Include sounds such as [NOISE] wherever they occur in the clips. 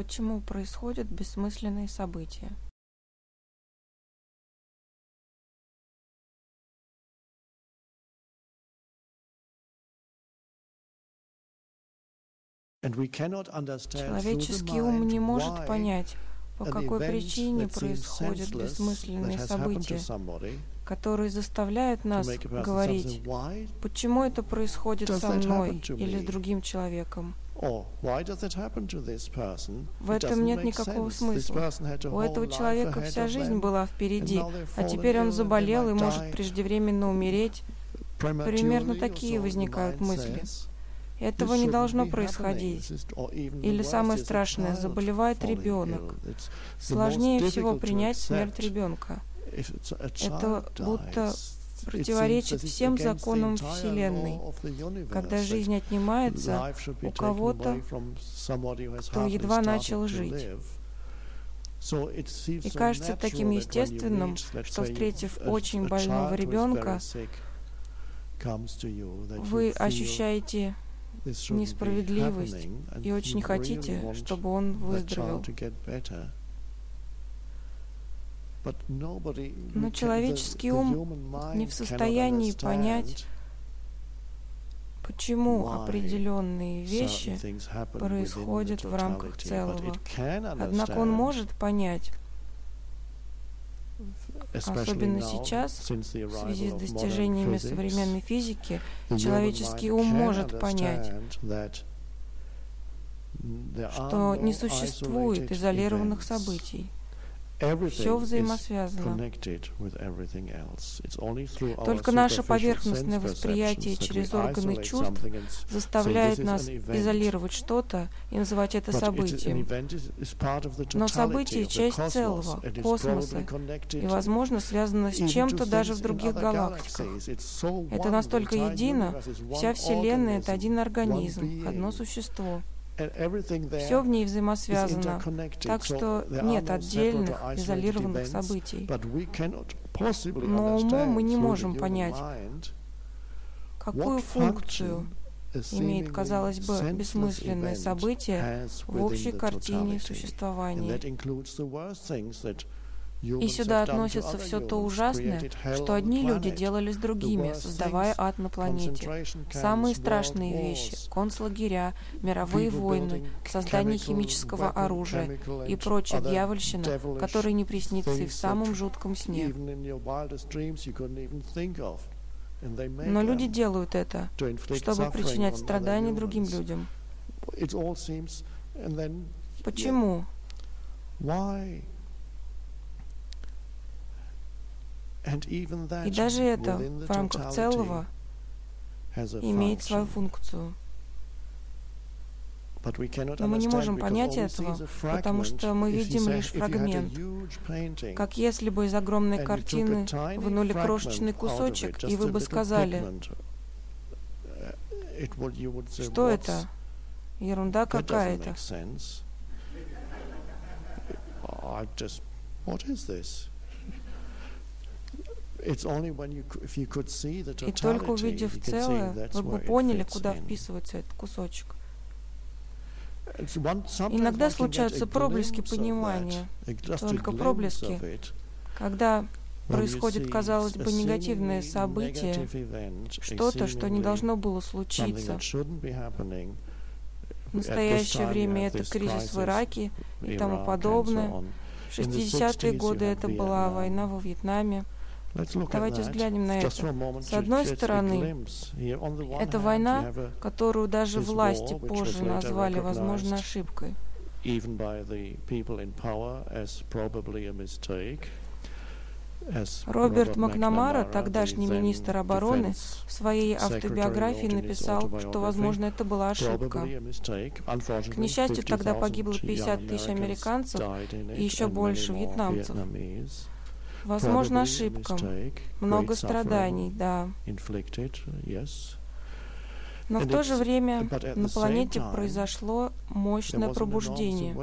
почему происходят бессмысленные события. Человеческий ум не может понять, по какой причине происходят бессмысленные события, которые заставляют нас говорить, почему это происходит со мной или с другим человеком. В этом нет никакого смысла. У этого человека вся жизнь была впереди, а теперь он заболел и может преждевременно умереть. Примерно такие возникают мысли. Этого не должно происходить. Или самое страшное, заболевает ребенок. Сложнее всего принять смерть ребенка. Это будто противоречит всем законам Вселенной. Когда жизнь отнимается у кого-то, кто едва начал жить. И кажется таким естественным, что, встретив очень больного ребенка, вы ощущаете несправедливость и очень хотите, чтобы он выздоровел. Но человеческий ум не в состоянии понять, почему определенные вещи происходят в рамках целого. Однако он может понять, особенно сейчас, в связи с достижениями современной физики, человеческий ум может понять, что не существует изолированных событий. Все взаимосвязано. Только наше поверхностное восприятие через органы чувств заставляет нас изолировать что-то и называть это событием. Но событие — часть целого, космоса, и, возможно, связано с чем-то даже в других галактиках. Это настолько едино, вся Вселенная — это один организм, одно существо. Все в ней взаимосвязано, так что нет отдельных, изолированных событий. Но умом мы не можем понять, какую функцию имеет, казалось бы, бессмысленное событие в общей картине существования. И сюда относится все то ужасное, что одни люди делали с другими, создавая ад на планете. Самые страшные вещи — концлагеря, мировые войны, создание химического оружия и прочая дьявольщина, которая не приснится и в самом жутком сне. Но люди делают это, чтобы причинять страдания другим людям. Почему? И даже это в рамках целого имеет свою функцию. Но мы не можем понять этого, потому что мы видим лишь фрагмент, как если бы из огромной картины вынули крошечный кусочек, и вы бы сказали, что это? Ерунда какая-то. [LAUGHS] И только увидев целое, вы бы поняли, куда вписывается этот кусочек. Иногда случаются проблески понимания, только проблески, когда происходит, казалось бы, негативное событие, что-то, что не должно было случиться. В настоящее время это кризис в Ираке и тому подобное. В 60-е годы это была война во Вьетнаме. Давайте взглянем на это. С одной стороны, это война, которую даже власти позже назвали, возможно, ошибкой. Роберт Макнамара, тогдашний министр обороны, в своей автобиографии написал, что, возможно, это была ошибка. К несчастью, тогда погибло 50 тысяч американцев и еще больше вьетнамцев. Возможно, ошибка. Много страданий, да. Но в то же время на планете произошло мощное пробуждение.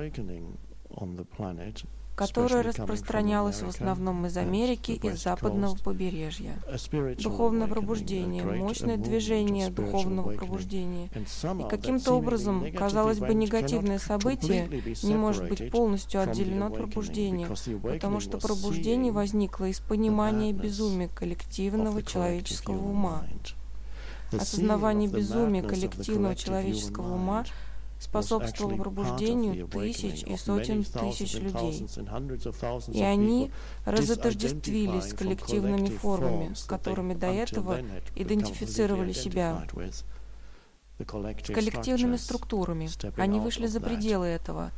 Которое распространялось в основном из Америки и западного побережья. Духовное пробуждение, мощное движение духовного пробуждения. И каким-то образом, казалось бы, негативное событие не может быть полностью отделено от пробуждения, потому что пробуждение возникло из понимания безумия коллективного человеческого ума. Осознавание безумия коллективного человеческого ума способствовало пробуждению тысяч и сотен тысяч людей. И они разотождествились с коллективными формами, с которыми до этого идентифицировали себя, с коллективными структурами. Они вышли за пределы этого.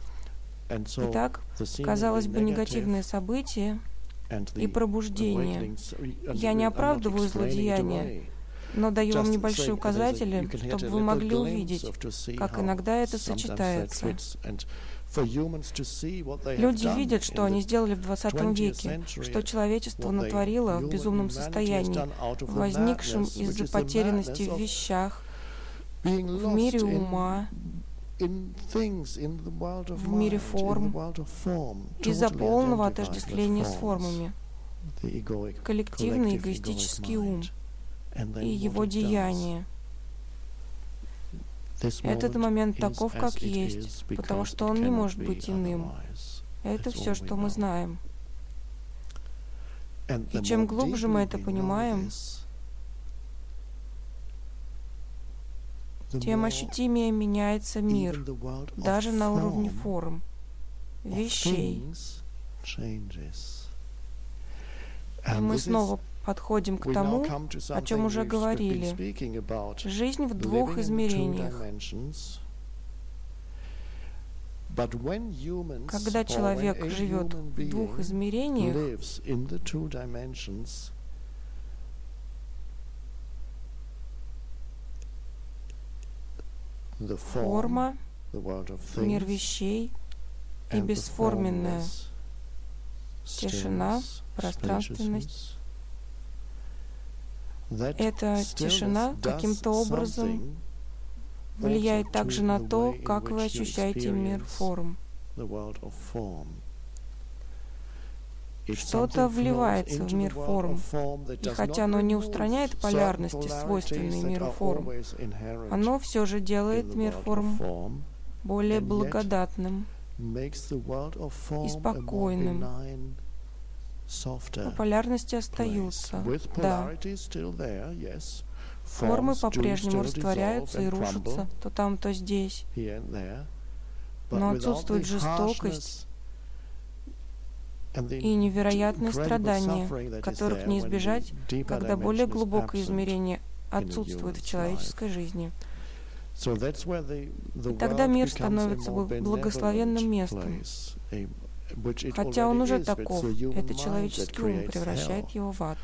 Итак, казалось бы, негативные события и пробуждение. Я не оправдываю злодеяния, но даю вам небольшие указатели, чтобы вы могли увидеть, как иногда это сочетается. Люди видят, что они сделали в 20 веке, что человечество натворило в безумном состоянии, возникшем из-за потерянности в вещах, в мире ума, в мире форм, из-за полного отождествления с формами. Коллективный эгоистический ум — и его деяния. Этот момент таков, как есть, потому что он не может быть иным. Это все, что мы знаем. И чем глубже мы это понимаем, тем ощутимее меняется мир, даже на уровне форм, вещей. И мы снова подходим к тому, о чем уже говорили. Жизнь в двух измерениях. Когда человек живет в двух измерениях, форма, мир вещей и бесформенная тишина, пространственность, эта тишина каким-то образом влияет также на то, как вы ощущаете мир форм. Что-то вливается в мир форм, и хотя оно не устраняет полярности, свойственные миру форм, оно все же делает мир форм более благодатным и спокойным, полярности остаются. Да. Формы по-прежнему растворяются и рушатся то там, то здесь. Но отсутствует жестокость и невероятные страдания, которых не избежать, когда более глубокое измерение отсутствует в человеческой жизни. И тогда мир становится благословенным местом, Хотя он уже таков, это человеческий ум превращает его в ад.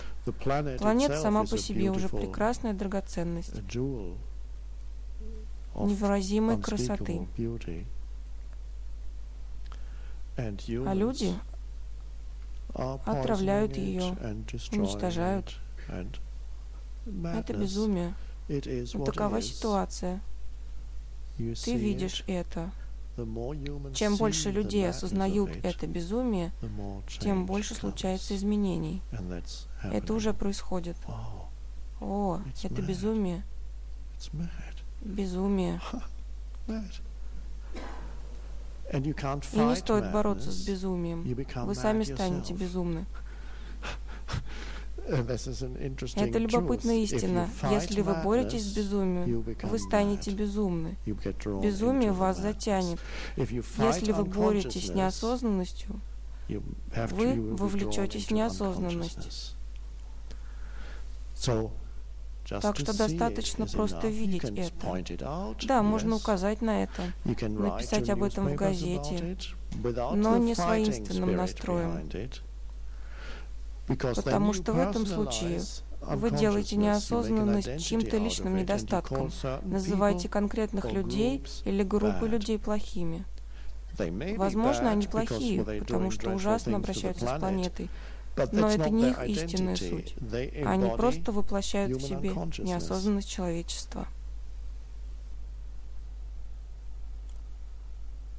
Планета сама по себе уже прекрасная драгоценность, невыразимой красоты. А люди отравляют ее, уничтожают. Это безумие. Но такова ситуация. Ты видишь это. Чем больше людей осознают это безумие, тем больше случается изменений. Это уже происходит. О, это безумие. Безумие. [LAUGHS] И не стоит бороться с безумием. Вы сами станете безумны. Это любопытная истина. Если вы боретесь с безумием, вы станете безумны. Безумие вас затянет. Если вы боретесь с неосознанностью, вы вовлечетесь в неосознанность. Так что достаточно просто видеть это. Да, можно указать на это, написать об этом в газете, но не с воинственным настроем. Потому что в этом случае вы делаете неосознанность чьим-то личным недостатком, называете конкретных людей или группы людей плохими. Возможно, они плохие, потому что ужасно обращаются с планетой, но это не их истинная суть. Они просто воплощают в себе неосознанность человечества.